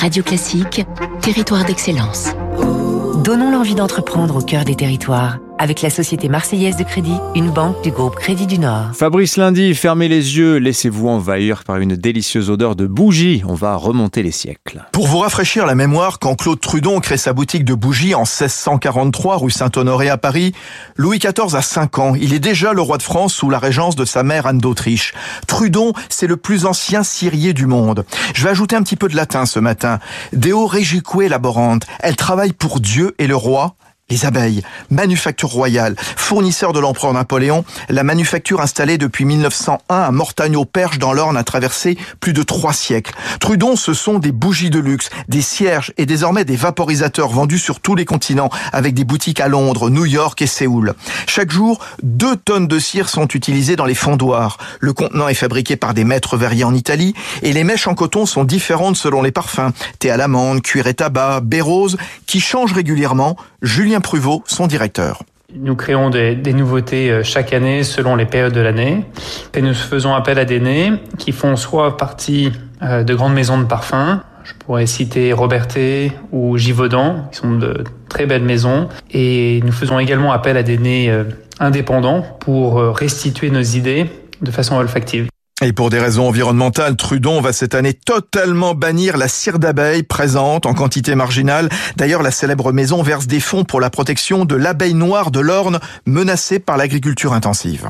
Radio Classique, territoire d'excellence. Donnons l'envie d'entreprendre au cœur des territoires avec la Société Marseillaise de Crédit, une banque du groupe Crédit du Nord. Fabrice Lundi, fermez les yeux, laissez-vous envahir par une délicieuse odeur de bougies. On va remonter les siècles. Pour vous rafraîchir la mémoire, quand Claude Trudon crée sa boutique de bougies en 1643 rue Saint-Honoré à Paris, Louis XIV a 5 ans. Il est déjà le roi de France sous la régence de sa mère Anne d'Autriche. Trudon, c'est le plus ancien cirier du monde. Je vais ajouter un petit peu de latin ce matin. Deo regique laborante. Elle travaille pour Dieu et le roi les abeilles, manufacture royale, fournisseur de l'empereur Napoléon, la manufacture installée depuis 1901 à Mortagne-au-Perche dans l'Orne a traversé plus de trois siècles. Trudon, ce sont des bougies de luxe, des cierges et désormais des vaporisateurs vendus sur tous les continents avec des boutiques à Londres, New York et Séoul. Chaque jour, deux tonnes de cire sont utilisées dans les fondoirs. Le contenant est fabriqué par des maîtres verriers en Italie et les mèches en coton sont différentes selon les parfums. Thé à l'amande, cuir et tabac, baie rose, qui changent régulièrement. Pruvot, son directeur. Nous créons des, nouveautés euh, chaque année selon les périodes de l'année et nous faisons appel à des nez qui font soit partie euh, de grandes maisons de parfums. Je pourrais citer Robertet ou Givaudan, qui sont de très belles maisons. Et nous faisons également appel à des nez euh, indépendants pour restituer nos idées de façon olfactive. Et pour des raisons environnementales, Trudon va cette année totalement bannir la cire d'abeille présente en quantité marginale. D'ailleurs, la célèbre maison verse des fonds pour la protection de l'abeille noire de l'Orne menacée par l'agriculture intensive.